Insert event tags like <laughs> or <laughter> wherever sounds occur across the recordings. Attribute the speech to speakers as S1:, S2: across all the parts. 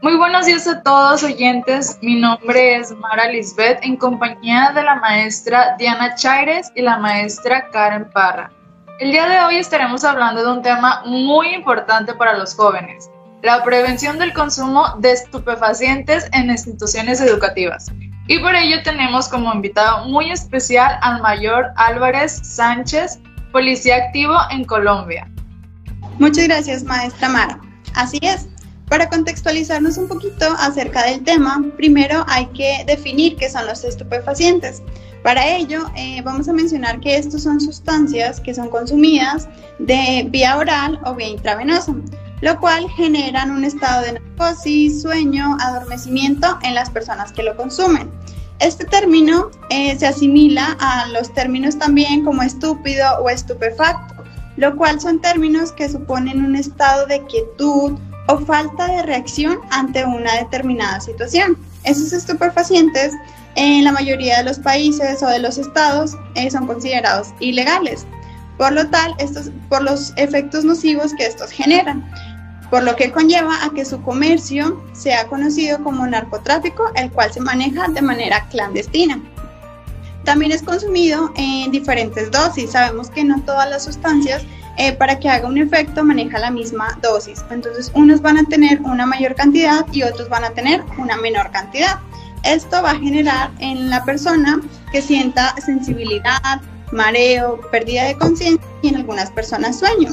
S1: Muy buenos días a todos oyentes. Mi nombre es Mara Lisbeth en compañía de la maestra Diana Chaires y la maestra Karen Parra. El día de hoy estaremos hablando de un tema muy importante para los jóvenes, la prevención del consumo de estupefacientes en instituciones educativas. Y por ello tenemos como invitado muy especial al mayor Álvarez Sánchez, policía activo en Colombia.
S2: Muchas gracias, maestra Mara. Así es. Para contextualizarnos un poquito acerca del tema, primero hay que definir qué son los estupefacientes. Para ello, eh, vamos a mencionar que estos son sustancias que son consumidas de vía oral o vía intravenosa, lo cual generan un estado de narcosis, sueño, adormecimiento en las personas que lo consumen. Este término eh, se asimila a los términos también como estúpido o estupefacto, lo cual son términos que suponen un estado de quietud o falta de reacción ante una determinada situación. Esos estupefacientes en la mayoría de los países o de los estados eh, son considerados ilegales. Por lo tal, estos, por los efectos nocivos que estos generan por lo que conlleva a que su comercio sea conocido como narcotráfico, el cual se maneja de manera clandestina. También es consumido en diferentes dosis. Sabemos que no todas las sustancias eh, para que haga un efecto maneja la misma dosis. Entonces unos van a tener una mayor cantidad y otros van a tener una menor cantidad. Esto va a generar en la persona que sienta sensibilidad, mareo, pérdida de conciencia y en algunas personas sueño.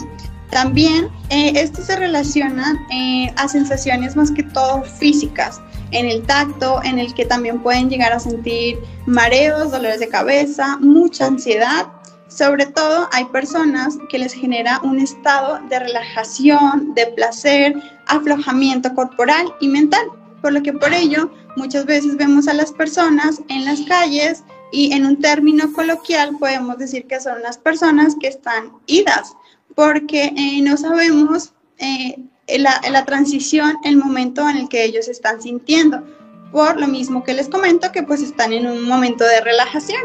S2: También eh, esto se relaciona eh, a sensaciones más que todo físicas, en el tacto, en el que también pueden llegar a sentir mareos, dolores de cabeza, mucha ansiedad. Sobre todo hay personas que les genera un estado de relajación, de placer, aflojamiento corporal y mental, por lo que por ello muchas veces vemos a las personas en las calles y en un término coloquial podemos decir que son las personas que están idas porque eh, no sabemos eh, la, transición, el momento en el que ellos están sintiendo. Por lo mismo que les comento, que pues están en un momento de relajación.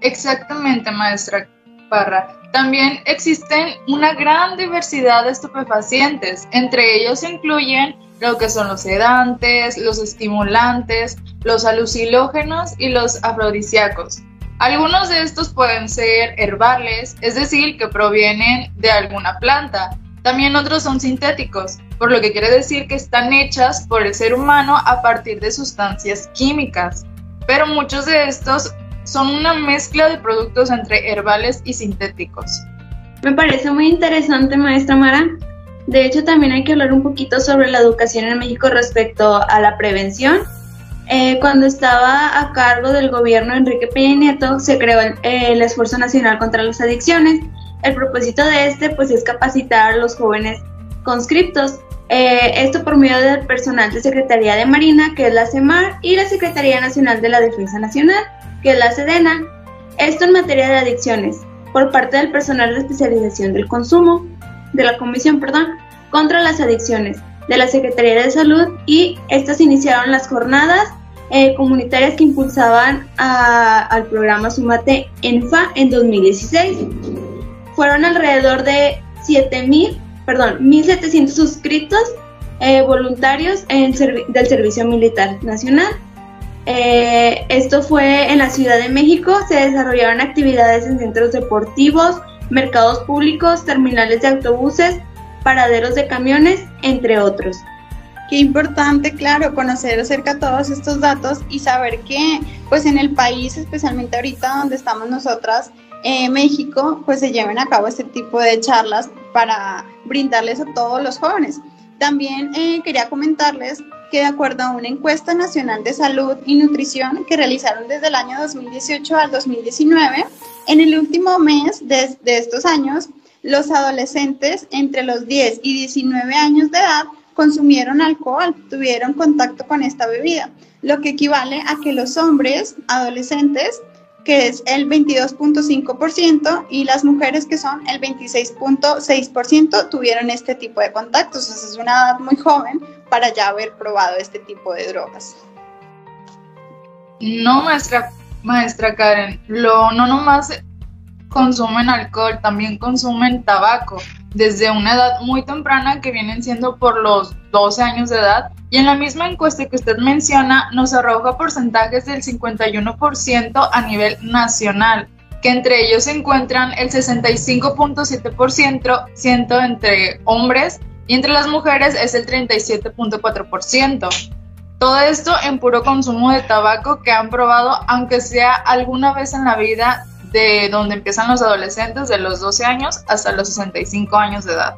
S1: Exactamente, maestra Parra. También existen una gran diversidad de estupefacientes. Entre ellos se incluyen lo que son los sedantes, los estimulantes, los alucinógenos y los afrodisíacos. Algunos de estos pueden ser herbales, es decir, que provienen de alguna planta. También otros son sintéticos, por lo que quiere decir que están hechas por el ser humano a partir de sustancias químicas. Pero muchos de estos son una mezcla de productos entre herbales y sintéticos.
S3: Me parece muy interesante, maestra Mara. De hecho, también hay que hablar un poquito sobre la educación en México respecto a la prevención eh, cuando estaba a cargo del gobierno Enrique Peña Nieto, se creó el, Esfuerzo Nacional contra las Adicciones. El propósito de este pues, es capacitar a los jóvenes conscriptos. Eh, esto por medio del personal de Secretaría de Marina, que es la CEMAR, y la Secretaría Nacional de la Defensa Nacional, que es la SEDENA. Esto en materia de adicciones, por parte del personal de especialización del consumo, de la Comisión, perdón, contra las adicciones, de la Secretaría de Salud y estas iniciaron las jornadas eh, comunitarias que impulsaban al programa Sumate ENFA en 2016. Fueron alrededor de 7.000, perdón, 1.700 suscritos eh, voluntarios en del Servicio Militar Nacional. Eh, esto fue en la Ciudad de México, se desarrollaron actividades en centros deportivos, mercados públicos, terminales de autobuses, paraderos de camiones, entre otros.
S2: Qué importante, claro, conocer acerca de todos estos datos y saber que, pues en el país, especialmente ahorita donde estamos nosotras, México, pues se lleven a cabo este tipo de charlas para brindarles a todos los jóvenes. También eh, quería comentarles que de acuerdo a una encuesta nacional de salud y nutrición que realizaron desde el año 2018 al 2019, en el último mes de estos años, los adolescentes entre los 10 y 19 años de edad consumieron alcohol, tuvieron contacto con esta bebida, lo que equivale a que los hombres adolescentes, que es el 22.5%, y las mujeres, que son el 26.6%, tuvieron este tipo de contactos. Es una edad muy joven para ya haber probado este tipo de drogas.
S1: No, maestra, maestra Karen, lo, no nomás consumen alcohol, también consumen tabaco. Desde una edad muy temprana que vienen siendo por los 12 años de edad. Y en la misma encuesta que usted menciona nos arroja porcentajes del 51% a nivel nacional, que entre ellos se encuentran el 65.7% entre hombres y entre las mujeres es el 37.4%. Todo esto en puro consumo de tabaco que han probado, aunque sea alguna vez en la vida, de donde empiezan los adolescentes, de los 12 años hasta los 65 años de edad.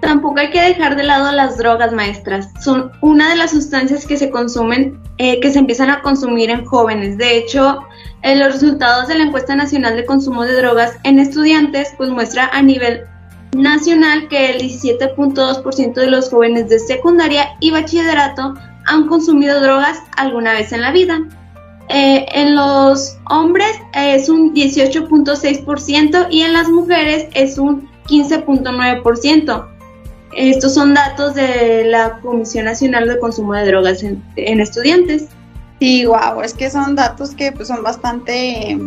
S3: Tampoco hay que dejar de lado las drogas maestras. Son una de las sustancias que se consumen, eh, que se empiezan a consumir en jóvenes. De hecho, eh, los resultados de la encuesta nacional de consumo de drogas en estudiantes, pues muestra a nivel nacional que el 17.2% de los jóvenes de secundaria y bachillerato han consumido drogas alguna vez en la vida. Eh, en los hombres es un 18.6% y en las mujeres es un 15.9%. Estos son datos de la Comisión Nacional de Consumo de Drogas en, estudiantes.
S2: Sí, wow, es que son datos que pues, son bastante,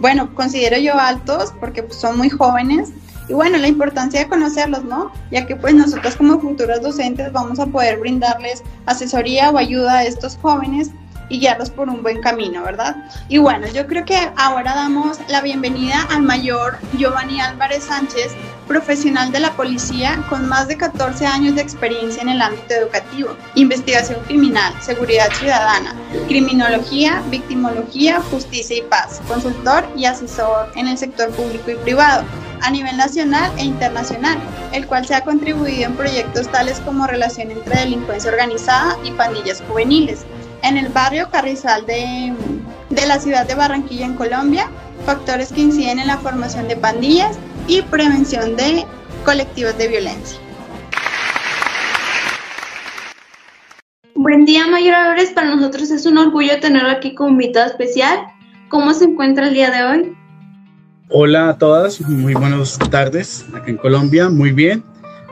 S2: bueno, considero yo altos porque pues, son muy jóvenes. Y bueno, la importancia de conocerlos, ¿no? Ya que pues nosotros como futuros docentes vamos a poder brindarles asesoría o ayuda a estos jóvenes y guiarlos por un buen camino, ¿verdad? Y bueno, yo creo que ahora damos la bienvenida al mayor Giovanni Álvarez Sánchez, profesional de la policía con más de 14 años de experiencia en el ámbito educativo, investigación criminal, seguridad ciudadana, criminología, victimología, justicia y paz, consultor y asesor en el sector público y privado a nivel nacional e internacional, el cual se ha contribuido en proyectos tales como relación entre delincuencia organizada y pandillas juveniles, en el barrio Carrizal de, de la ciudad de Barranquilla, en Colombia, factores que inciden en la formación de pandillas y prevención de colectivos de violencia.
S3: Buen día, mayores. Para nosotros es un orgullo tenerlo aquí como invitado especial. ¿Cómo se encuentra el día de hoy?
S4: Hola a todas, muy buenas tardes acá en Colombia. Muy bien,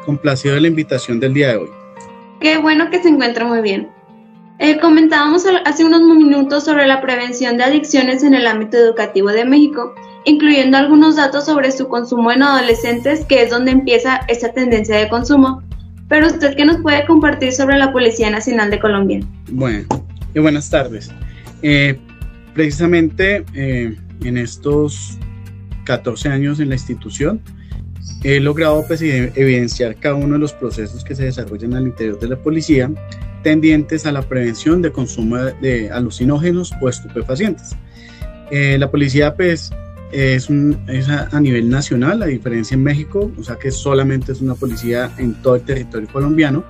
S4: complacido de la invitación del día de hoy.
S3: Qué bueno que se encuentra muy bien. Eh, comentábamos hace unos minutos sobre la prevención de adicciones en el ámbito educativo de México, incluyendo algunos datos sobre su consumo en adolescentes, que es donde empieza esta tendencia de consumo. Pero usted, ¿qué nos puede compartir sobre la Policía Nacional de Colombia?
S4: Bueno, y buenas tardes. Eh, precisamente eh, en estos 14 años en la institución, he logrado pues, evidenciar cada uno de los procesos que se desarrollan al interior de la policía tendientes a la prevención de consumo de alucinógenos o estupefacientes. Eh, la policía pues es, a, nivel nacional, a diferencia en México, o sea que solamente es una policía en todo el territorio colombiano.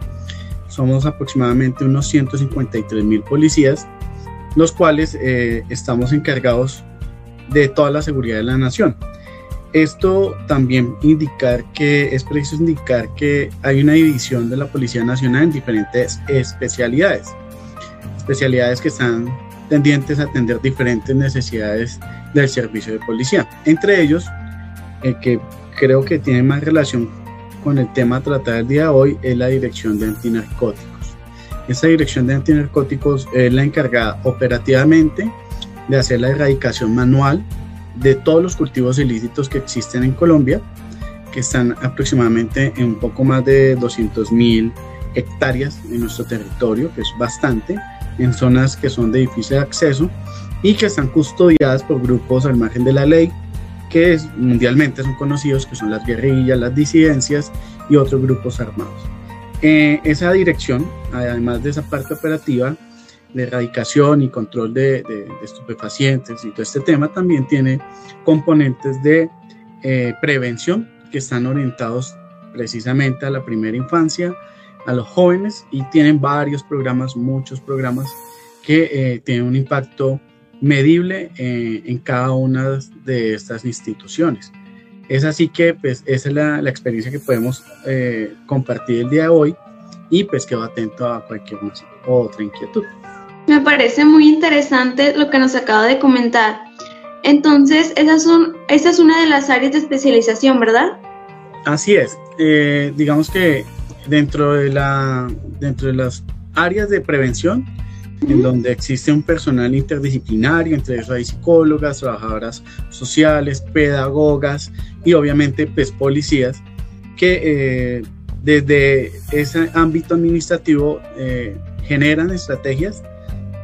S4: Somos aproximadamente unos 153 mil policías, los cuales eh, estamos encargados de toda la seguridad de la nación. Esto también indicar que es preciso indicar que hay una división de la Policía Nacional en diferentes especialidades, especialidades que están tendientes a atender diferentes necesidades del servicio de policía. Entre ellos, el que creo que tiene más relación con el tema a tratar el día de hoy es la Dirección de Antinarcóticos. Esta Dirección de Antinarcóticos es la encargada operativamente de hacer la erradicación manual de todos los cultivos ilícitos que existen en Colombia, que están aproximadamente en un poco más de 200 mil hectáreas en nuestro territorio, que es bastante, en zonas que son de difícil acceso y que están custodiadas por grupos al margen de la ley, que es, mundialmente son conocidos, que son las guerrillas, las disidencias y otros grupos armados. Eh, esa dirección, además de esa parte operativa, de erradicación y control de, estupefacientes y todo este tema también tiene componentes de eh, prevención que están orientados precisamente a la primera infancia, a los jóvenes y tienen varios programas, muchos programas que eh, tienen un impacto medible eh, en cada una de estas instituciones. Es así que pues esa es la, la experiencia que podemos compartir el día de hoy y pues quedo atento a cualquier otra inquietud.
S3: Me parece muy interesante lo que nos acaba de comentar. Entonces, esa, son, esa es una de las áreas de especialización, ¿verdad?
S4: Así es. Eh, digamos que dentro de, la, dentro de las áreas de prevención, en donde existe un personal interdisciplinario, entre eso hay psicólogas, trabajadoras sociales, pedagogas y obviamente pues, policías, que desde ese ámbito administrativo generan estrategias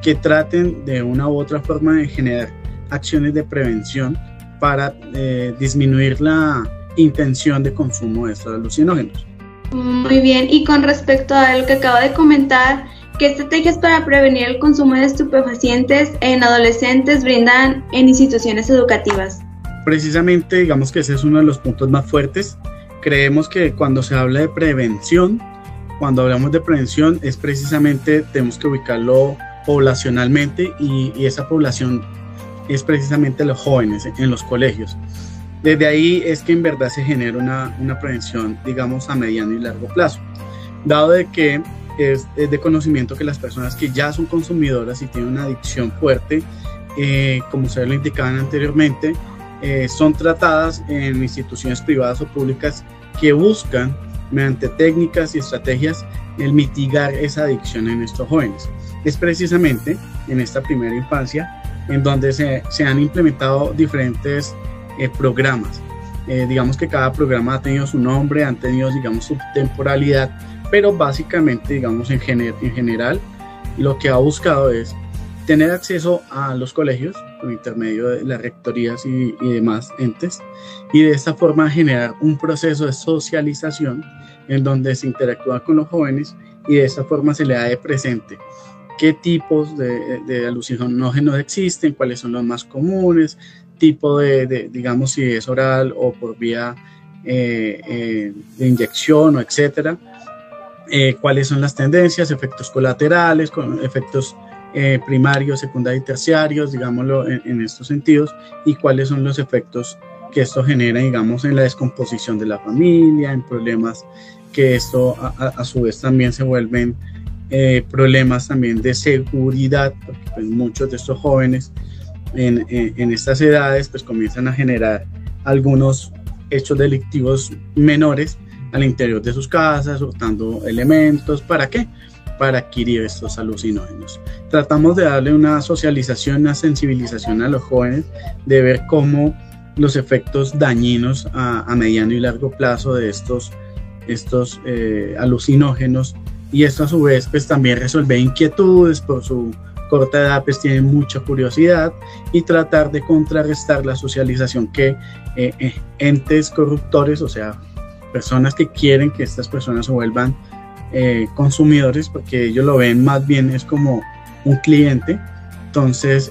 S4: que traten de una u otra forma de generar acciones de prevención para disminuir la intención de consumo de estos alucinógenos.
S3: Muy bien, y con respecto a lo que acaba de comentar, ¿qué estrategias para prevenir el consumo de estupefacientes en adolescentes brindan en instituciones educativas?
S4: Precisamente, digamos que ese es uno de los puntos más fuertes. Creemos que cuando se habla de prevención, cuando hablamos de prevención, es precisamente, tenemos que ubicarlo poblacionalmente y, esa población es precisamente los jóvenes en los colegios. Desde ahí es que en verdad se genera una, una prevención, digamos, a mediano y largo plazo. Dado de que es, de conocimiento que las personas que ya son consumidoras y tienen una adicción fuerte, eh, como ustedes lo indicaban anteriormente, eh, son tratadas en instituciones privadas o públicas que buscan, mediante técnicas y estrategias, el mitigar esa adicción en estos jóvenes. Es precisamente en esta primera infancia en donde se, se han implementado diferentes eh, programas. Eh, digamos que cada programa ha tenido su nombre, han tenido, digamos, su temporalidad, pero básicamente, digamos, en, en general, lo que ha buscado es tener acceso a los colegios por intermedio de las rectorías y, y, demás entes y de esta forma generar un proceso de socialización en donde se interactúa con los jóvenes y de esta forma se le da de presente qué tipos de, de alucinógenos existen, cuáles son los más comunes, tipo de, digamos, si es oral o por vía eh, eh, de inyección o etcétera, eh, cuáles son las tendencias, efectos colaterales, con efectos primarios, secundarios y terciarios, digámoslo en, estos sentidos, y cuáles son los efectos que esto genera, digamos, en la descomposición de la familia, en problemas que esto a, su vez también se vuelven problemas también de seguridad, porque pues, muchos de estos jóvenes en, estas edades pues comienzan a generar algunos hechos delictivos menores al interior de sus casas, hurtando elementos. ¿Para qué? Para adquirir estos alucinógenos. Tratamos de darle una socialización, una sensibilización a los jóvenes, de ver cómo los efectos dañinos a, mediano y largo plazo de estos, estos eh, alucinógenos y esto a su vez pues también resolver inquietudes por su corta edad pues tienen mucha curiosidad y tratar de contrarrestar la socialización que eh, eh, entes corruptores, o sea, personas que quieren que estas personas se vuelvan eh, consumidores, porque ellos lo ven más bien es como un cliente. Entonces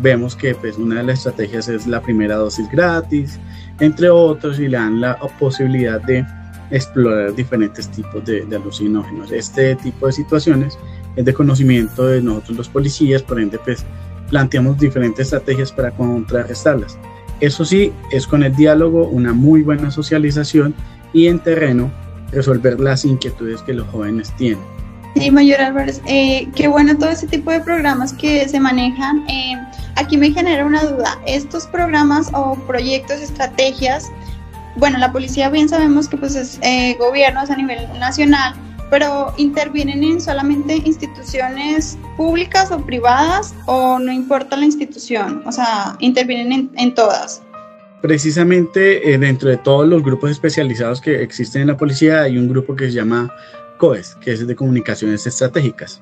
S4: vemos que pues, una de las estrategias es la primera dosis gratis, entre otros, y le dan la posibilidad de explorar diferentes tipos de, alucinógenos. Este tipo de situaciones es de conocimiento de nosotros los policías, por ende pues planteamos diferentes estrategias para contrarrestarlas. Eso sí, es con el diálogo, una muy buena socialización y en terreno resolver las inquietudes que los jóvenes tienen.
S2: Sí, Mayor Álvarez, eh, qué bueno todo ese tipo de programas que se manejan. Eh, aquí me genera una duda, estos programas o proyectos, estrategias, bueno, la policía bien sabemos que pues es eh, gobiernos a nivel nacional, pero intervienen en solamente instituciones públicas o privadas o no importa la institución, o sea, intervienen en, todas.
S4: Precisamente eh, dentro de todos los grupos especializados que existen en la policía hay un grupo que se llama COES, que es de comunicaciones estratégicas.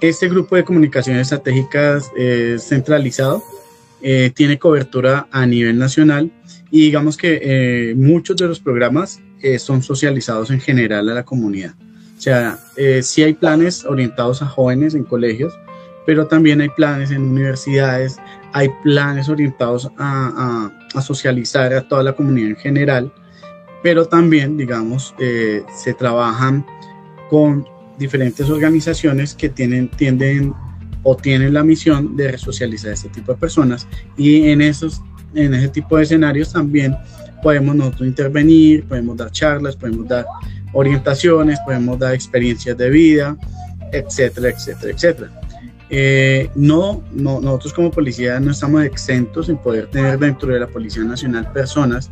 S4: Este grupo de comunicaciones estratégicas es centralizado, eh, tiene cobertura a nivel nacional y digamos que eh, muchos de los programas son socializados en general a la comunidad. O sea, eh, sí hay planes orientados a jóvenes en colegios, pero también hay planes en universidades, hay planes orientados a, socializar a toda la comunidad en general, pero también, digamos, eh, se trabajan con diferentes organizaciones que tienen, tienden o tienen la misión de resocializar a este tipo de personas y en, esos, en ese tipo de escenarios también podemos nosotros intervenir, podemos dar charlas, podemos dar orientaciones, podemos dar experiencias de vida, etcétera, etcétera, etcétera. Eh, no, no, nosotros como policía no estamos exentos en poder tener dentro de la Policía Nacional personas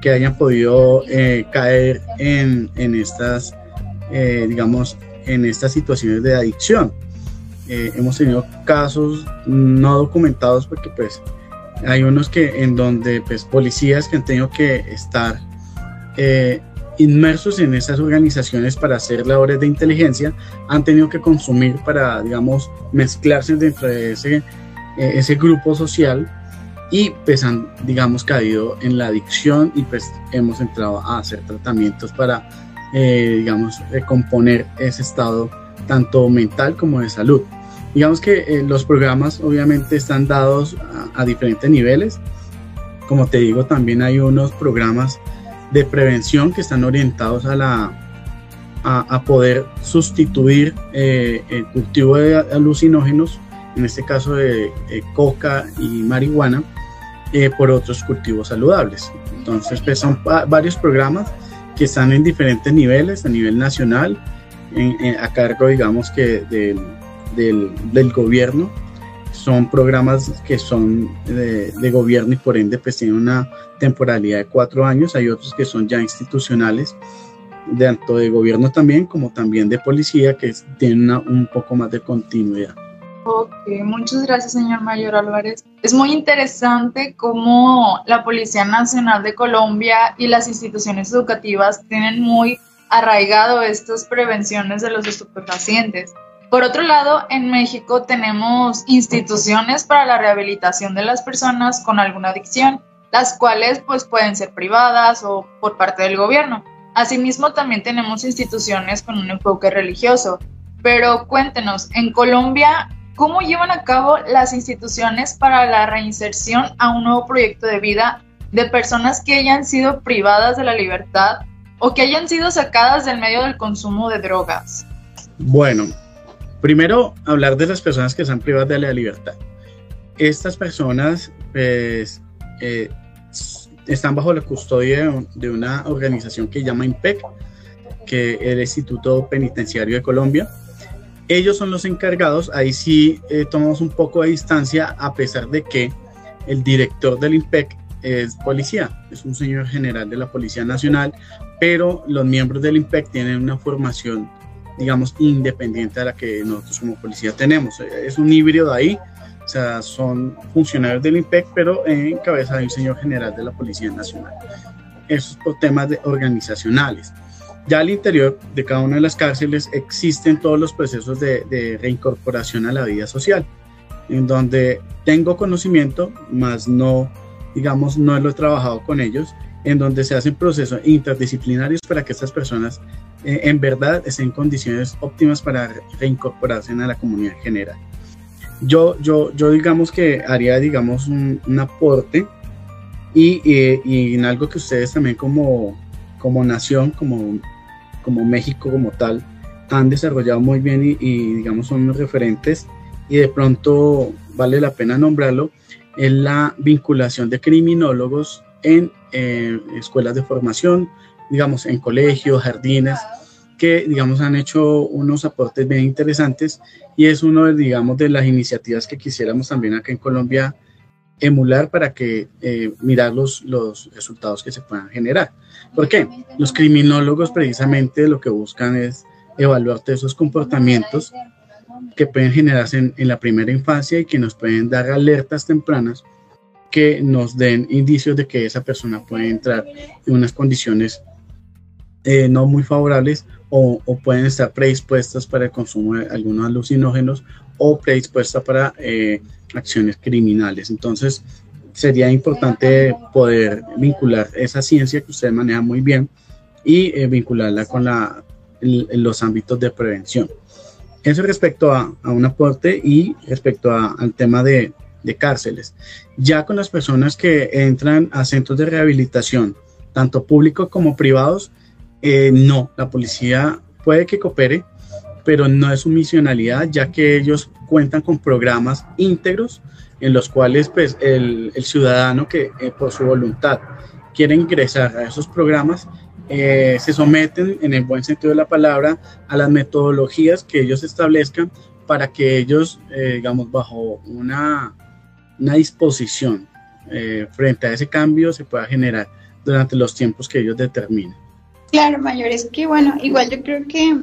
S4: que hayan podido eh, caer en, estas, eh, digamos, en estas situaciones de adicción. Hemos tenido casos no documentados porque pues hay unos que en donde pues policías que han tenido que estar inmersos en esas organizaciones para hacer labores de inteligencia, han tenido que consumir para, digamos, mezclarse dentro de ese, eh, ese grupo social y pues han, digamos, caído en la adicción y pues hemos entrado a hacer tratamientos para, eh, digamos, recomponer ese estado tanto mental como de salud. Digamos que eh, los programas obviamente están dados a, diferentes niveles. Como te digo, también hay unos programas de prevención que están orientados a la a, poder sustituir eh, el cultivo de alucinógenos, en este caso de, coca y marihuana, eh, por otros cultivos saludables. Entonces, pues son varios programas que están en diferentes niveles, a nivel nacional, a cargo, digamos, que del, gobierno. Son programas que son de, de, gobierno y por ende pues tienen una temporalidad de cuatro años. Hay otros que son ya institucionales, tanto de gobierno también como también de policía, que tienen un poco más de continuidad.
S1: Ok, muchas gracias, señor Mayor Álvarez. Es muy interesante cómo la Policía Nacional de Colombia y las instituciones educativas tienen muy arraigado estas prevenciones de los estupefacientes. Por otro lado, en México tenemos instituciones para la rehabilitación de las personas con alguna adicción, las cuales pues pueden ser privadas o por parte del gobierno. Asimismo, también tenemos instituciones con un enfoque religioso. Pero cuéntenos, en Colombia, ¿cómo llevan a cabo las instituciones para la reinserción a un nuevo proyecto de vida de personas que hayan sido privadas de la libertad o que hayan sido sacadas del medio del consumo de drogas?
S4: Bueno, primero hablar de las personas que están privadas de la libertad. Estas personas pues, eh, están bajo la custodia de una organización que se llama IMPEC, que es el Instituto Penitenciario de Colombia. Ellos son los encargados, ahí sí eh, tomamos un poco de distancia a pesar de que el director del IMPEC es policía, es un señor general de la Policía Nacional, pero los miembros del IMPEC tienen una formación, digamos, independiente a la que nosotros como policía tenemos. Es un híbrido ahí, o sea, son funcionarios del IMPEC, pero en cabeza de un señor general de la Policía Nacional. Eso es por temas de organizacionales. Ya al interior de cada una de las cárceles existen todos los procesos de, de reincorporación a la vida social, en donde tengo conocimiento, más no, digamos, no lo he trabajado con ellos, en donde se hacen procesos interdisciplinarios para que estas personas eh, en verdad estén en condiciones óptimas para reincorporarse a la comunidad general. Yo, yo, yo digamos que haría, digamos, un, aporte y, y, en algo que ustedes también como, como nación, como, como México como tal, han desarrollado muy bien y, y digamos son unos referentes y de pronto vale la pena nombrarlo, es la vinculación de criminólogos en escuelas de formación, digamos, en colegios, jardines, que, digamos, han hecho unos aportes bien interesantes y es uno, de, digamos, de las iniciativas que quisiéramos también acá en Colombia emular para que eh, mirar los, los resultados que se puedan generar. ¿Por qué? Los criminólogos precisamente lo que buscan es evaluar esos comportamientos que pueden generarse en, en la primera infancia y que nos pueden dar alertas tempranas que nos den indicios de que esa persona puede entrar en unas condiciones eh, no muy favorables o, pueden estar predispuestas para el consumo de algunos alucinógenos o predispuestas para eh, acciones criminales. Entonces, sería importante poder vincular esa ciencia que usted maneja muy bien y eh, vincularla con los ámbitos de prevención. Eso respecto a, a un aporte y respecto al tema de cárceles. Ya con las personas que entran a centros de rehabilitación, tanto públicos como privados, eh, no, la policía puede que coopere, pero no es su misionalidad, ya que ellos cuentan con programas íntegros en los cuales pues, el, ciudadano que eh, por su voluntad quiere ingresar a esos programas, eh, se someten en el buen sentido de la palabra a las metodologías que ellos establezcan para que ellos, digamos, bajo una una disposición eh, frente a ese cambio se pueda generar durante los tiempos que ellos determinen.
S2: Claro, mayor, es que bueno, igual yo creo que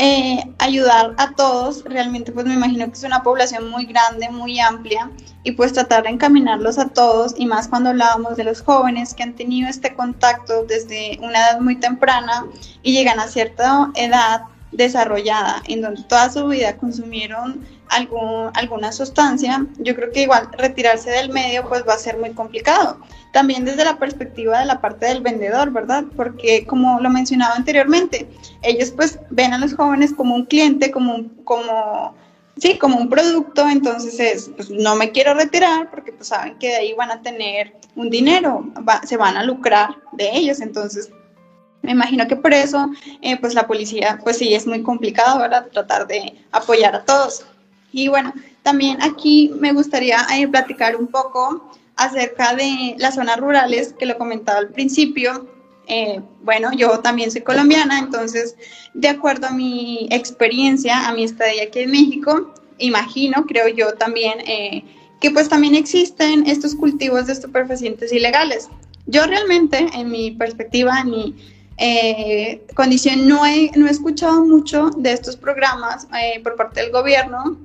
S2: eh, ayudar a todos, realmente pues me imagino que es una población muy grande, muy amplia, y pues tratar de encaminarlos a todos, y más cuando hablábamos de los jóvenes que han tenido este contacto desde una edad muy temprana y llegan a cierta edad desarrollada, en donde toda su vida consumieron algún, alguna sustancia, yo creo que igual retirarse del medio pues va a ser muy complicado. También desde la perspectiva de la parte del vendedor, ¿verdad? Porque como lo mencionaba anteriormente, ellos pues ven a los jóvenes como un cliente, como un, como sí, como un producto, entonces es, pues no me quiero retirar porque pues saben que de ahí van a tener un dinero, se van a lucrar de ellos, entonces me imagino que por eso, eh, pues la policía, pues sí, es muy complicado, ¿verdad? Tratar de apoyar a todos. Y bueno, también aquí me gustaría eh, platicar un poco acerca de las zonas rurales, que lo comentaba al principio. Eh, bueno, yo también soy colombiana, entonces, de acuerdo a mi experiencia, a mi estadía aquí en México, imagino, creo yo también, que pues también existen estos cultivos de estupefacientes ilegales. Yo realmente, en mi perspectiva, en mi eh, condición, no he, no he escuchado mucho de estos programas eh, por parte del gobierno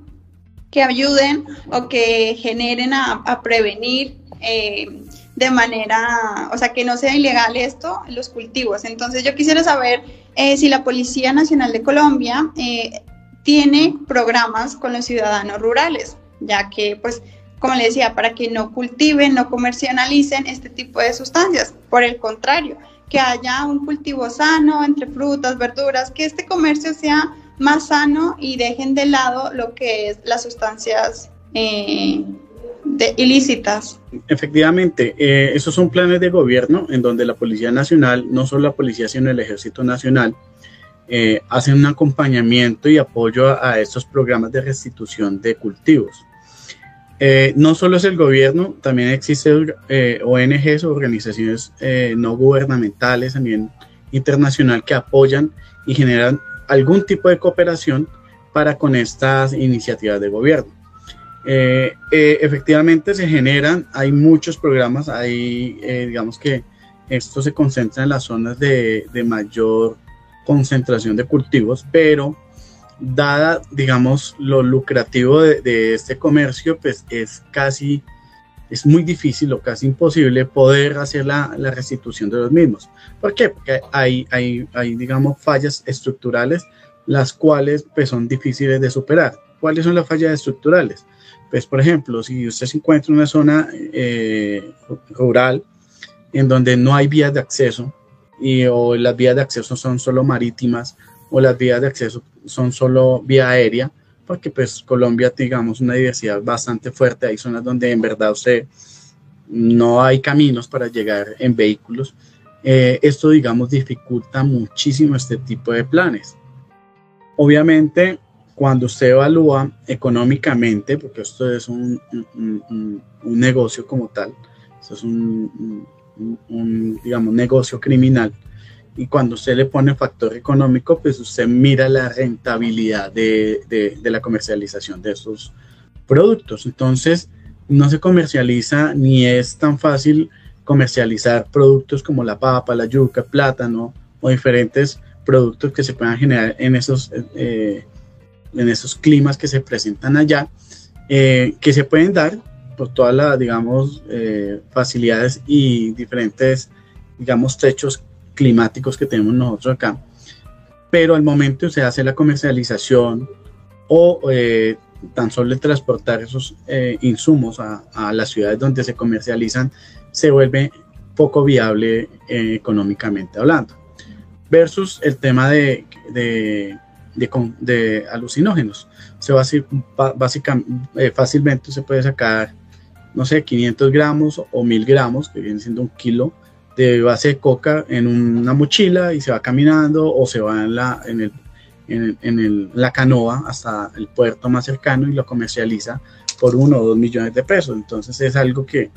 S2: que ayuden o que generen a, prevenir eh, de manera, o sea, que no sea ilegal esto, los cultivos. Entonces yo quisiera saber eh, si la Policía Nacional de Colombia tiene programas con los ciudadanos rurales, ya que pues como le decía, para que no cultiven, no comercialicen este tipo de sustancias. Por el contrario, que haya un cultivo sano entre frutas, verduras, que este comercio sea más sano y dejen de lado lo que es las sustancias eh, ilícitas.
S4: Efectivamente, eh, esos son planes de gobierno en donde la Policía Nacional, no solo la Policía, sino el Ejército Nacional, eh, hacen un acompañamiento y apoyo a, estos programas de restitución de cultivos. No solo es el gobierno, también existen ONGs, organizaciones no gubernamentales a nivel internacional que apoyan y generan algún tipo de cooperación para con estas iniciativas de gobierno. efectivamente se generan, hay muchos programas, hay, digamos que esto se concentra en las zonas de, de mayor concentración de cultivos, pero dada, digamos, lo lucrativo de, este comercio, pues es casi, es muy difícil o casi imposible poder hacer la, restitución de los mismos. ¿Por qué? Porque hay, hay, hay, digamos, fallas estructurales, las cuales pues son difíciles de superar. ¿Cuáles son las fallas estructurales? Pues, por ejemplo, si usted se encuentra en una zona eh, rural en donde no hay vías de acceso y o las vías de acceso son solo marítimas o las vías de acceso son solo vía aérea, porque pues Colombia, digamos, una diversidad bastante fuerte, hay zonas donde en verdad usted no hay caminos para llegar en vehículos. Eh, esto, digamos, dificulta muchísimo este tipo de planes. Obviamente, cuando usted evalúa económicamente, porque esto es un, un, negocio como tal, esto es un, un, digamos, negocio criminal, y cuando usted le pone factor económico, pues usted mira la rentabilidad de, de, la comercialización de esos productos. Entonces, no se comercializa ni es tan fácil comercializar productos como la papa, la yuca, plátano o diferentes productos que se puedan generar en esos, eh, en esos climas que se presentan allá, eh, que se pueden dar por todas las, digamos, eh, facilidades y diferentes, digamos, techos climáticos que tenemos nosotros acá, pero al momento se hace la comercialización o eh, tan solo el transportar esos eh, insumos a, las ciudades donde se comercializan se vuelve poco viable eh, económicamente hablando. Versus el tema de, de, de, alucinógenos. Se va básicamente, fácilmente se puede sacar, no sé, 500 gramos o 1000 gramos, que viene siendo un kilo de base de coca en una mochila y se va caminando o se va en la, en el, en, en la canoa hasta el puerto más cercano y lo comercializa por uno o dos millones de pesos. Entonces es algo que,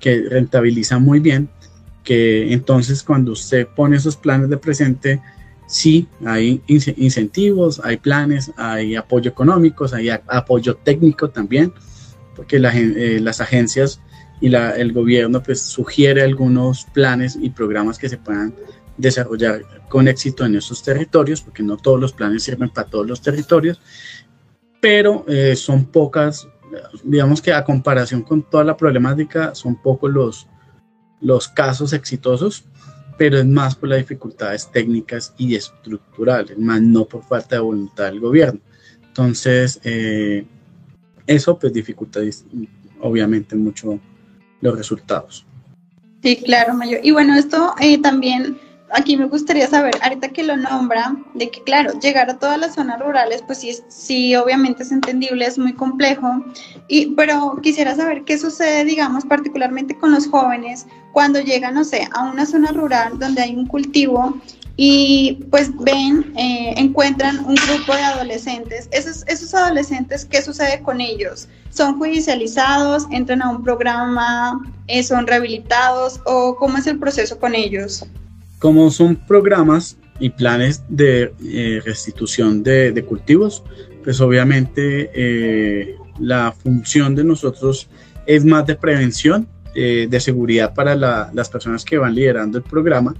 S4: que rentabiliza muy bien, que entonces cuando usted pone esos planes de presente, sí, hay incentivos, hay planes, hay apoyo económicos, hay apoyo técnico también, porque la, eh, las agencias y la, el gobierno pues sugiere algunos planes y programas que se puedan desarrollar con éxito en esos territorios, porque no todos los planes sirven para todos los territorios, pero eh, son pocas, digamos que a comparación con toda la problemática, son pocos los, los casos exitosos, pero es más por las dificultades técnicas y estructurales, más no por falta de voluntad del gobierno. Entonces, eh, eso pues dificulta obviamente mucho los resultados.
S2: Sí, claro, Mayor. Y bueno, esto eh, también aquí me gustaría saber, ahorita que lo nombra, de que claro, llegar a todas las zonas rurales, pues sí, sí, obviamente es entendible, es muy complejo, y, pero quisiera saber qué sucede, digamos, particularmente con los jóvenes cuando llegan, no sé, a una zona rural donde hay un cultivo y pues ven, eh, encuentran un grupo de adolescentes. Esos, esos adolescentes, ¿qué sucede con ellos? ¿Son judicializados? ¿Entran a un programa? Eh, ¿Son rehabilitados? ¿O cómo es el proceso con ellos?
S4: Como son programas y planes de eh, restitución de, cultivos, pues obviamente eh, la función de nosotros es más de prevención, de seguridad para las personas que van liderando el programa.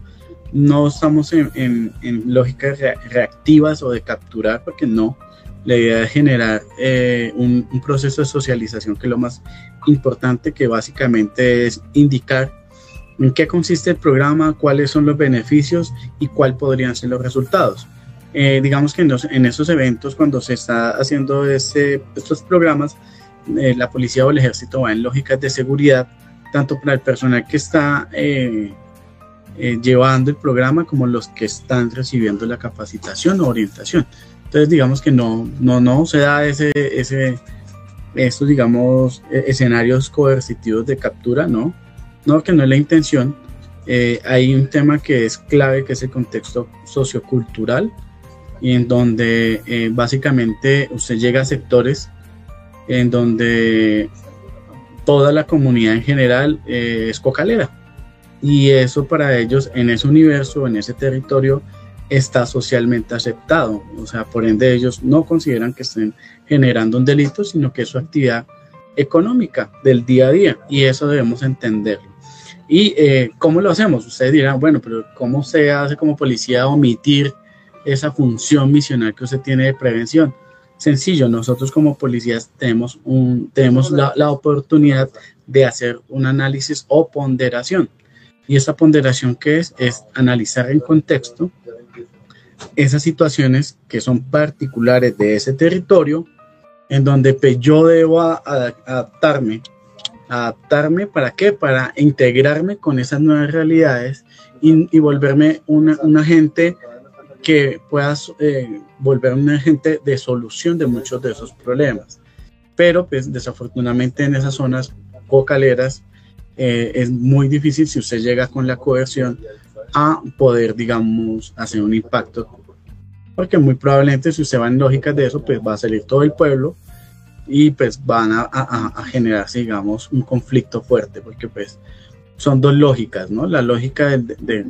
S4: No estamos en, lógicas reactivas o de capturar, porque no. La idea es generar un, un proceso de socialización que es lo más importante, que básicamente es indicar en qué consiste el programa, cuáles son los beneficios y cuáles podrían ser los resultados. Eh, digamos que en, esos eventos, cuando se está haciendo estos programas, eh, la policía o el ejército va en lógicas de seguridad, tanto para el personal que está eh, llevando el programa como los que están recibiendo la capacitación o orientación. Entonces, digamos que no, no, no se da ese, ese, estos, digamos, e, escenarios coercitivos de captura, ¿no? no, que no es la intención. Eh, hay un tema que es clave, que es el contexto sociocultural, y en donde eh, básicamente usted llega a sectores en donde toda la comunidad en general eh, es cocalera. Y eso para ellos, en ese universo, en ese territorio, está socialmente aceptado. O sea, por ende ellos no consideran que estén generando un delito, sino que es su actividad económica del día a día. Y eso debemos entenderlo. ¿Y eh, cómo lo hacemos? Ustedes dirán, bueno, pero ¿cómo se hace como policía omitir esa función misional que usted tiene de prevención? Sencillo, nosotros como policías tenemos, un, tenemos la, la oportunidad de hacer un análisis o ponderación. Y esa ponderación que es, es analizar en contexto esas situaciones que son particulares de ese territorio, en donde pues, yo debo adaptarme adaptarme, ¿para qué? Para integrarme con esas nuevas realidades y, volverme una, un agente que pueda eh, volver un agente de solución de muchos de esos problemas. Pero pues desafortunadamente en esas zonas cocaleras eh, es muy difícil si usted llega con la coerción a poder, digamos, hacer un impacto. Porque muy probablemente si usted va en lógicas de eso, pues va a salir todo el pueblo y pues van a, a, generar, digamos, un conflicto fuerte, porque pues son dos lógicas, ¿no? La lógica de,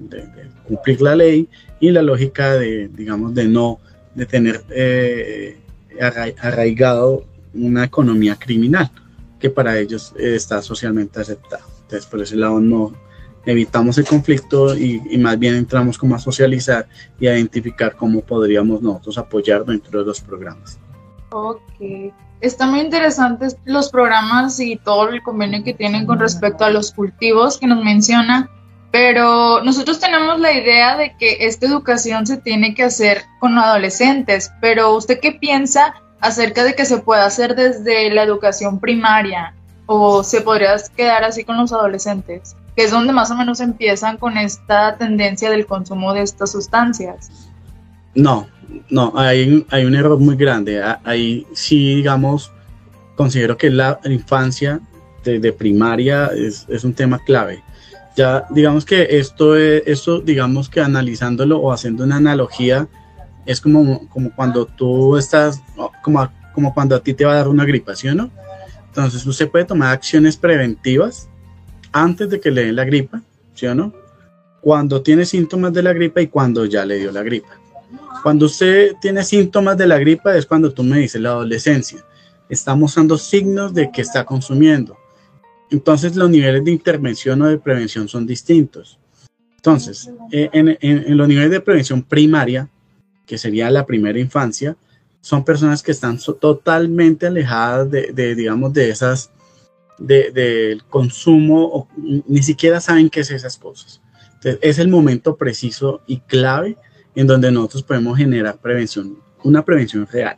S4: cumplir la ley y la lógica de, digamos, de no, de tener eh, arraigado una economía criminal, que para ellos está socialmente aceptada. Entonces, por ese lado no evitamos el conflicto y, más bien entramos como a socializar y a identificar cómo podríamos nosotros apoyar dentro de los programas.
S1: Ok. Está muy interesante los programas y todo el convenio que tienen con respecto a los cultivos que nos menciona, pero nosotros tenemos la idea de que esta educación se tiene que hacer con adolescentes, pero ¿usted qué piensa acerca de que se pueda hacer desde la educación primaria o se podría quedar así con los adolescentes, que es donde más o menos empiezan con esta tendencia del consumo de estas sustancias?
S4: No, no, hay, hay un error muy grande. Ahí sí, digamos, considero que la infancia de, primaria es, un tema clave. Ya, digamos que esto, esto, digamos que analizándolo o haciendo una analogía, es como, como cuando tú estás, como, como cuando a ti te va a dar una gripa, ¿sí o no? Entonces usted puede tomar acciones preventivas antes de que le den la gripa, ¿sí o no? Cuando tiene síntomas de la gripa y cuando ya le dio la gripa. Cuando usted tiene síntomas de la gripa es cuando tú me dices la adolescencia. Está mostrando signos de que está consumiendo. Entonces los niveles de intervención o de prevención son distintos. Entonces, eh, en, los niveles de prevención primaria, que sería la primera infancia, son personas que están totalmente alejadas de, digamos, de esas, del consumo, o ni siquiera saben qué es esas cosas. Entonces, es el momento preciso y clave en donde nosotros podemos generar prevención, una prevención real.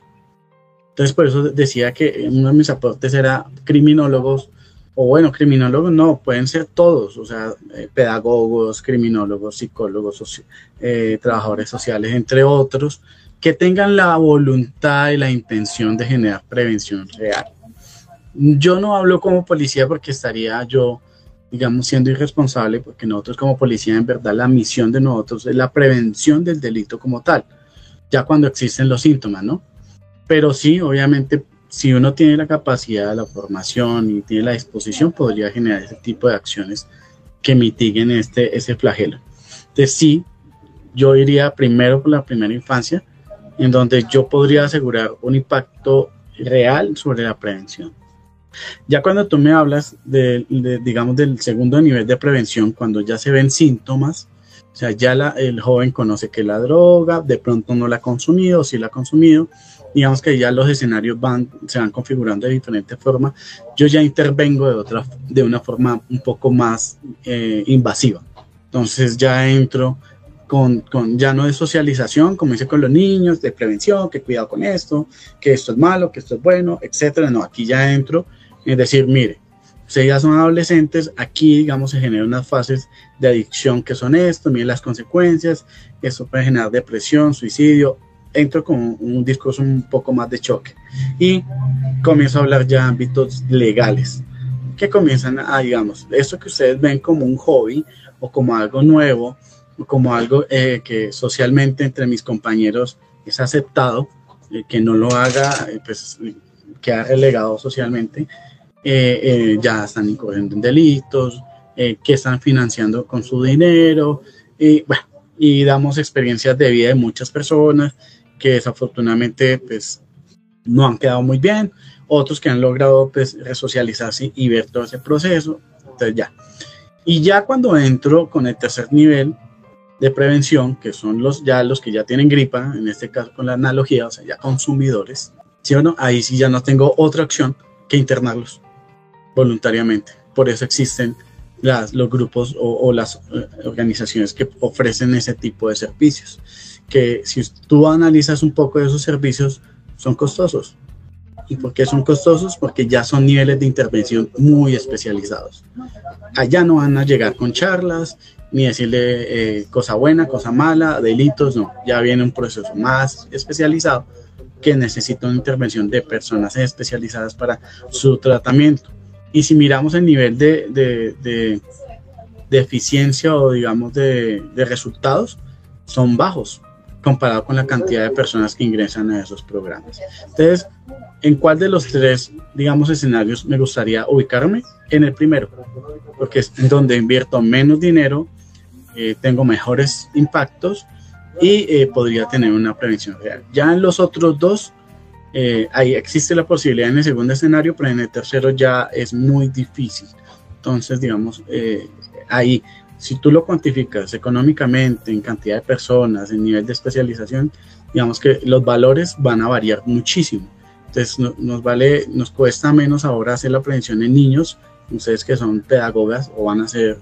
S4: Entonces, por eso decía que uno de mis aportes era criminólogos, o bueno, criminólogos no, pueden ser todos, o sea, eh, pedagogos, criminólogos, psicólogos, eh, trabajadores sociales, entre otros, que tengan la voluntad y la intención de generar prevención real. Yo no hablo como policía porque estaría yo, digamos, siendo irresponsable, porque nosotros como policía, en verdad, la misión de nosotros es la prevención del delito como tal, ya cuando existen los síntomas, ¿no? Pero sí, obviamente si uno tiene la capacidad, la formación y tiene la disposición, podría generar ese tipo de acciones que mitiguen este, ese flagelo. Entonces sí, yo iría primero por la primera infancia, en donde yo podría asegurar un impacto real sobre la prevención. Ya cuando tú me hablas de, digamos, del segundo nivel de prevención, cuando ya se ven síntomas, o sea, ya el joven conoce que la droga, de pronto no la ha consumido, o sí la ha consumido, digamos que ya los escenarios van, se van configurando de diferentes formas, yo ya intervengo de, otra, de una forma un poco más eh, invasiva. Entonces ya entro con, con, ya no de socialización, como hice con los niños, de prevención, que cuidado con esto, que esto es malo, que esto es bueno, etcétera. No, aquí ya entro, es decir, mire, ustedes ya son adolescentes, aquí, digamos, se generan unas fases de adicción que son esto, miren las consecuencias, eso puede generar depresión, suicidio, entro con un discurso un poco más de choque y comienzo a hablar ya de ámbitos legales que comienzan a, digamos, eso que ustedes ven como un hobby o como algo nuevo como algo eh, que socialmente entre mis compañeros es aceptado, eh, que no lo haga, eh, pues queda relegado socialmente, ya están incurriendo en delitos, que están financiando con su dinero, y bueno, y damos experiencias de vida de muchas personas que desafortunadamente pues no han quedado muy bien, otros que han logrado pues resocializarse y ver todo ese proceso, entonces ya. Y ya cuando entro con el tercer nivel de prevención, que son los ya los que ya tienen gripa, en este caso con la analogía, o sea, ya consumidores, ¿sí o no? Ahí sí ya no tengo otra opción que internarlos voluntariamente. Por eso existen las, los grupos o, las eh, organizaciones que ofrecen ese tipo de servicios que si tú analizas un poco de esos servicios, son costosos. ¿Y por qué son costosos? Porque ya son niveles de intervención muy especializados. Allá no van a llegar con charlas, ni decirle eh, cosa buena, cosa mala, delitos, no. Ya viene un proceso más especializado que necesita una intervención de personas especializadas para su tratamiento. Y si miramos el nivel de, de, de, de eficiencia o digamos de, de resultados, son bajos comparado con la cantidad de personas que ingresan a esos programas. Entonces, ¿en cuál de los tres, digamos, escenarios me gustaría ubicarme? En el primero, porque es donde invierto menos dinero, eh, tengo mejores impactos y eh, podría tener una prevención real. Ya en los otros dos, eh, ahí existe la posibilidad en el segundo escenario, pero en el tercero ya es muy difícil. Entonces, digamos, ahí si tú lo cuantificas económicamente, en cantidad de personas, en nivel de especialización, digamos que los valores van a variar muchísimo. Entonces nos vale, nos cuesta menos ahora hacer la prevención en niños, ustedes que son pedagogas o van a ser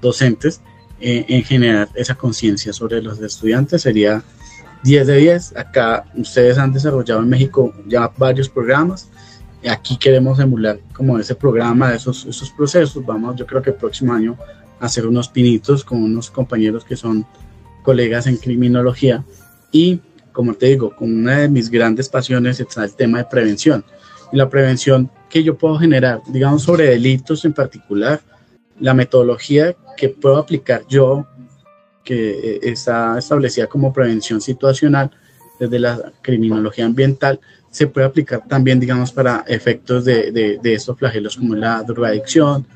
S4: docentes, eh, en generar esa conciencia sobre los estudiantes sería 10 de 10. Acá ustedes han desarrollado en México ya varios programas. Aquí queremos emular como ese programa, esos, esos procesos. Vamos, yo creo que el próximo año hacer unos pinitos con unos compañeros que son colegas en criminología y como te digo, con una de mis grandes pasiones está el tema de prevención. Y la prevención que yo puedo generar, digamos, sobre delitos en particular, la metodología que puedo aplicar yo, que eh, está establecida como prevención situacional desde la criminología ambiental, se puede aplicar también, digamos, para efectos de, de, de estos flagelos como la drogadicción,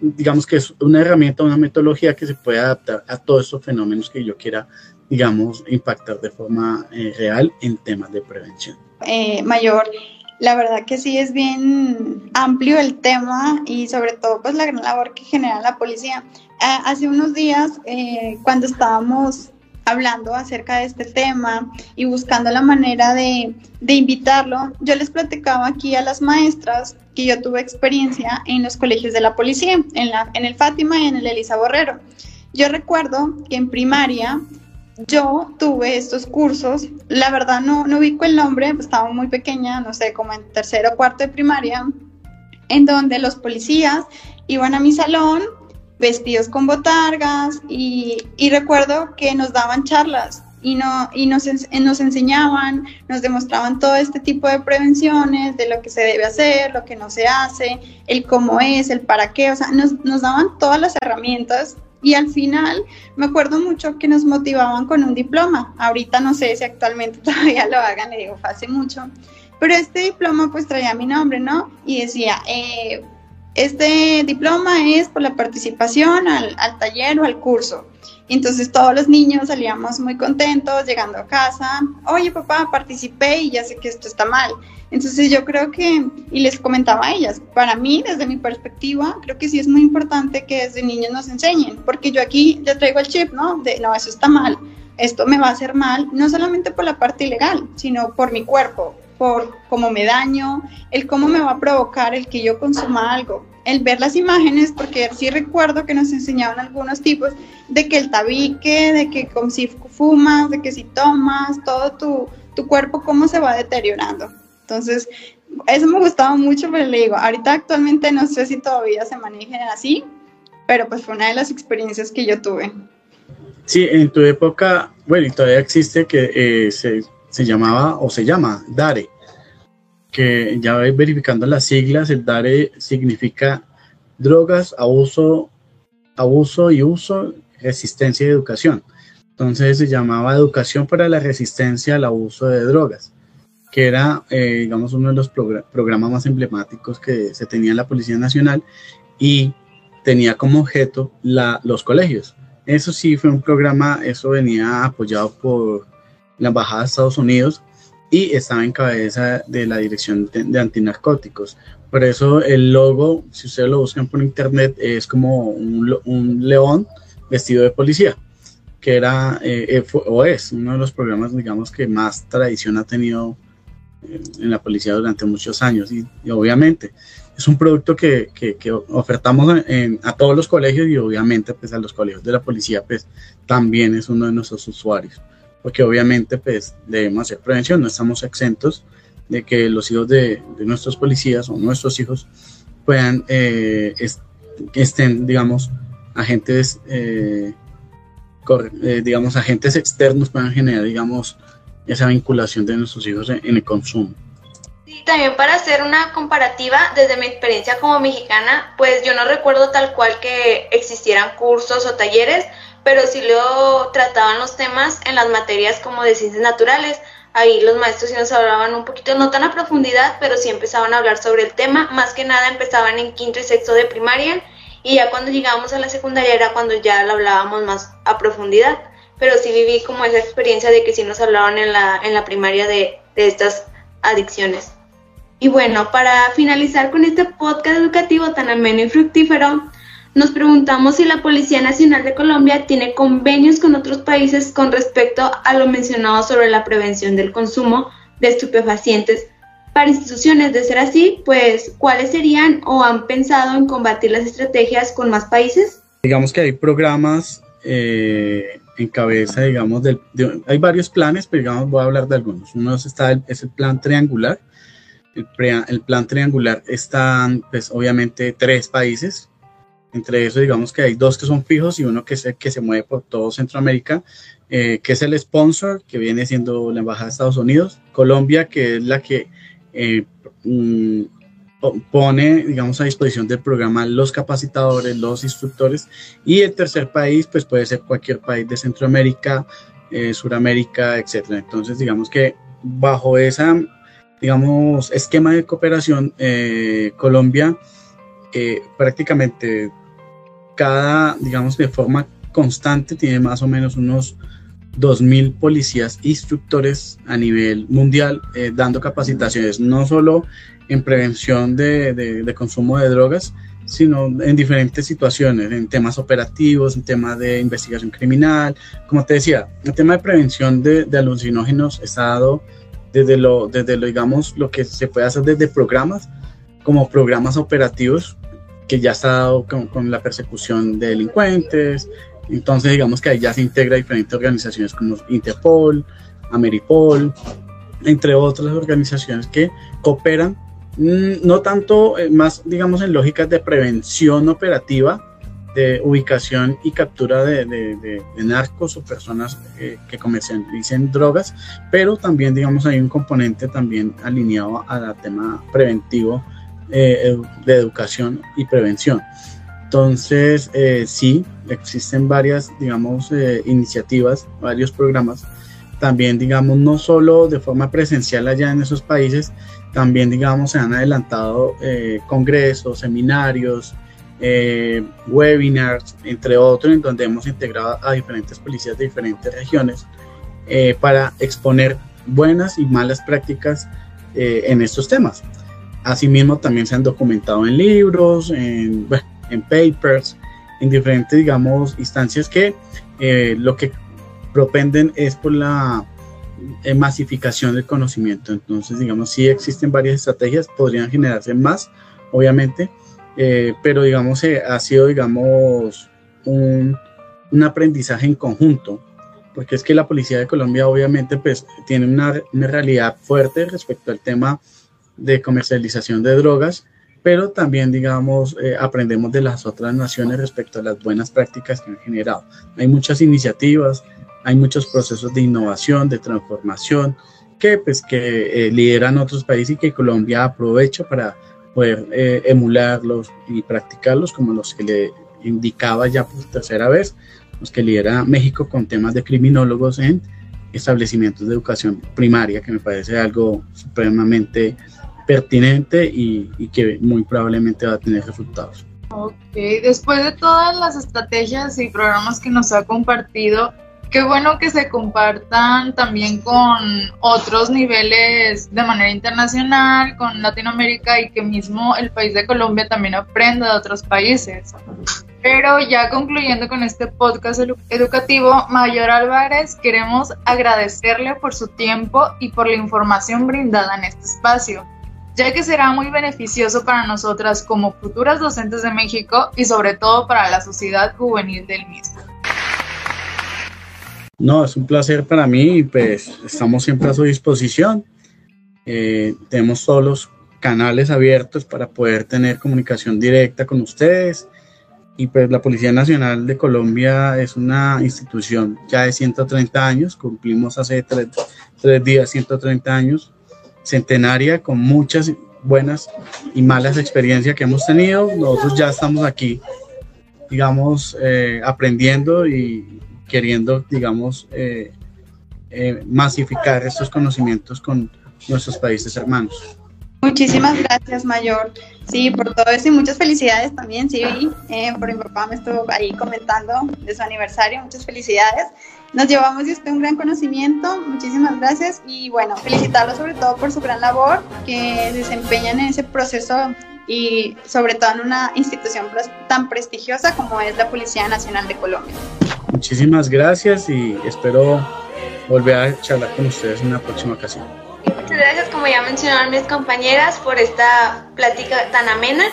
S4: digamos que es una herramienta, una metodología que se puede adaptar a todos estos fenómenos que yo quiera, digamos, impactar de forma eh, real en temas de prevención.
S2: Eh, mayor, La verdad que sí es bien amplio el tema y sobre todo pues la gran labor que genera la policía. Ah, hace unos días eh, cuando estábamos hablando acerca de este tema y buscando la manera de, de, invitarlo, yo les platicaba aquí a las maestras que yo tuve experiencia en los colegios de la policía, en, la, en el Fátima y en el Elisa Borrero. Yo recuerdo que en primaria yo tuve estos cursos, la verdad no, no ubico el nombre, estaba muy pequeña, no sé, como en tercero o cuarto de primaria, en donde los policías iban a mi salón vestidos con botargas y, recuerdo que nos daban charlas y, no, y nos, enseñaban, nos demostraban todo este tipo de prevenciones, de lo que se debe hacer, lo que no se hace, el cómo es, el para qué, o sea, nos daban todas las herramientas y al final me acuerdo mucho que nos motivaban con un diploma. Ahorita no sé si actualmente <laughs> todavía lo hagan, le digo, hace mucho. Pero este diploma pues traía mi nombre, ¿no? Y decía, eh, este diploma es por la participación al, al taller o al curso. Entonces todos los niños salíamos muy contentos llegando a casa. Oye papá, participé y ya sé que esto está mal. Entonces yo creo que, y les comentaba a ellas, para mí, desde mi perspectiva, creo que sí es muy importante que desde niños nos enseñen, porque yo aquí le traigo el chip, ¿no? De, no, eso está mal, esto me va a hacer mal, no solamente por la parte ilegal, sino por mi cuerpo, por cómo me daño, el cómo me va a provocar el que yo consuma algo, el ver las imágenes, porque sí recuerdo que nos enseñaban algunos tipos de que el tabique, de que como si fumas, de que si tomas, todo tu, tu cuerpo, cómo se va deteriorando. Entonces, eso me gustaba mucho, pero le digo, ahorita actualmente no sé si todavía se manejan así, pero pues fue una de las experiencias que yo tuve.
S4: Sí, en tu época, bueno, y todavía existe que eh, se, se, llamaba o se llama DARE, que ya verificando las siglas, el DARE significa drogas, abuso, abuso y uso, resistencia y educación. Entonces se llamaba Educación para la Resistencia al Abuso de Drogas que era, eh, digamos, uno de los programas más emblemáticos que se tenía en la Policía Nacional y tenía como objeto los colegios. Eso sí fue un programa, eso venía apoyado por la Embajada de Estados Unidos y estaba en cabeza de la Dirección de, Antinarcóticos. Por eso el logo, si ustedes lo buscan por internet, es como un, un león vestido de policía, que era eh, eh, o es uno de los programas, digamos, que más tradición ha tenido en la policía durante muchos años. Y, obviamente es un producto que, que, ofertamos a todos los colegios y obviamente pues a los colegios de la policía pues también es uno de nuestros usuarios. Porque obviamente pues debemos hacer prevención, no estamos exentos de que los hijos de, de nuestros policías o nuestros hijos puedan eh, estén digamos agentes eh, eh, digamos agentes externos puedan generar digamos esa vinculación de nuestros hijos en, el consumo.
S3: Sí, también para hacer una comparativa, desde mi experiencia como mexicana, pues yo no recuerdo tal cual que existieran cursos o talleres, pero sí lo trataban los temas en las materias como de ciencias naturales. Ahí los maestros sí nos hablaban un poquito, no tan a profundidad, pero sí empezaban a hablar sobre el tema. Más que nada empezaban en quinto y sexto de primaria y ya cuando llegábamos a la secundaria era cuando ya lo hablábamos más a profundidad pero sí viví como esa experiencia de que sí nos hablaban en la, en la primaria de, de estas adicciones. Y bueno, para finalizar con este podcast educativo tan ameno y fructífero, nos preguntamos si la Policía Nacional de Colombia tiene convenios con otros países con respecto a lo mencionado sobre la prevención del consumo de estupefacientes. Para instituciones, de ser así, pues, ¿cuáles serían o han pensado en combatir las estrategias con más países?
S4: Digamos que hay programas eh, en cabeza, digamos, del, hay varios planes, pero digamos, voy a hablar de algunos. Uno está es el plan triangular. El, el plan triangular están, pues, obviamente, tres países. Entre eso, digamos que hay dos que son fijos y uno que, es que se mueve por todo Centroamérica, eh, que es el sponsor, que viene siendo la Embajada de Estados Unidos. Colombia, que es la que eh, mm, pone, digamos, a disposición del programa los capacitadores, los instructores. Y el tercer país, pues puede ser cualquier país de Centroamérica, eh, Suramérica, etcétera. Entonces, digamos que bajo esa, digamos, esquema de cooperación, eh, Colombia eh, prácticamente cada, digamos, de forma constante tiene más o menos unos 2.000 policías instructores a nivel mundial eh, dando capacitaciones, no solo en prevención de, de, consumo de drogas, sino en diferentes situaciones, en temas operativos, en temas de investigación criminal. Como te decía, el tema de prevención de, de alucinógenos está dado desde lo, desde lo, digamos, lo que se puede hacer desde programas, como programas operativos, que ya está dado con, con la persecución de delincuentes, entonces, digamos que ahí ya se integra diferentes organizaciones como Interpol, Ameripol, entre otras organizaciones que cooperan, no tanto eh, más, digamos, en lógicas de prevención operativa, de ubicación y captura de, narcos o personas eh, que comercialicen drogas, pero también, digamos, hay un componente también alineado al tema preventivo eh, de educación y prevención. Entonces, eh, sí, existen varias, digamos, eh, iniciativas, varios programas. También, digamos, no solo de forma presencial allá en esos países, también, digamos, se han adelantado eh, congresos, seminarios, webinars, entre otros, en donde hemos integrado a diferentes policías de diferentes regiones para exponer buenas y malas prácticas en estos temas. Asimismo, también se han documentado en libros, en, en papers, en diferentes, digamos, instancias que eh, lo que propenden es por la eh, masificación del conocimiento. Entonces, digamos, sí existen varias estrategias, podrían generarse más, obviamente, eh, pero digamos, ha sido, digamos, un, un, aprendizaje en conjunto, porque es que la Policía de Colombia obviamente pues tiene una, una realidad fuerte respecto al tema de comercialización de drogas, pero también, digamos, eh, aprendemos de las otras naciones respecto a las buenas prácticas que han generado. Hay muchas iniciativas, hay muchos procesos de innovación, de transformación, que, pues, que eh, lideran otros países y que Colombia aprovecha para poder eh, emularlos y practicarlos, como los que le indicaba ya por tercera vez, los que lidera México con temas de criminólogos en establecimientos de educación primaria, que me parece algo supremamente pertinente y, que muy probablemente va a tener resultados.
S1: Ok, después de todas las estrategias y programas que nos ha compartido, qué bueno que se compartan también con otros niveles de manera internacional, con Latinoamérica y que mismo el país de Colombia también aprenda de otros países. Pero ya concluyendo con este podcast educativo, Mayor Álvarez, queremos agradecerle por su tiempo y por la información brindada en este espacio ya que será muy beneficioso para nosotras como futuras docentes de México y sobre todo para la sociedad juvenil del mismo.
S4: No, es un placer para mí y pues estamos siempre a su disposición. Eh, tenemos todos los canales abiertos para poder tener comunicación directa con ustedes. Y pues la Policía Nacional de Colombia es una institución ya de 130 años, cumplimos hace tres, tres días 130 años centenaria con muchas buenas y malas experiencias que hemos tenido. Nosotros ya estamos aquí, digamos, eh, aprendiendo y queriendo, digamos, eh, eh, masificar estos conocimientos con nuestros países hermanos.
S2: Muchísimas gracias, Mayor. Sí, por todo eso y muchas felicidades también. Sí, por mi papá me estuvo ahí comentando de su aniversario. Muchas felicidades. Nos llevamos de usted un gran conocimiento, muchísimas gracias y bueno, felicitarlo sobre todo por su gran labor que desempeñan en ese proceso y sobre todo en una institución tan prestigiosa como es la Policía Nacional de Colombia.
S4: Muchísimas gracias y espero volver a charlar con ustedes en una próxima ocasión.
S3: Muchas gracias, como ya mencionaron mis compañeras, por esta plática tan amena.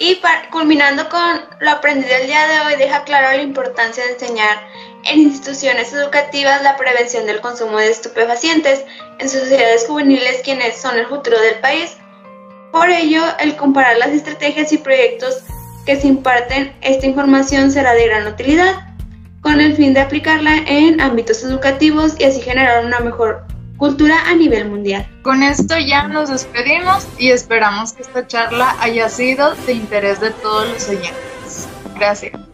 S3: Y culminando con lo aprendido el día de hoy, deja claro la importancia de enseñar en instituciones educativas la prevención del consumo de estupefacientes en sociedades juveniles quienes son el futuro del país. Por ello, el comparar las estrategias y proyectos que se imparten esta información será de gran utilidad, con el fin de aplicarla en ámbitos educativos y así generar una mejor cultura a nivel mundial.
S1: Con esto ya nos despedimos y esperamos que esta charla haya sido de interés de todos los oyentes. Gracias.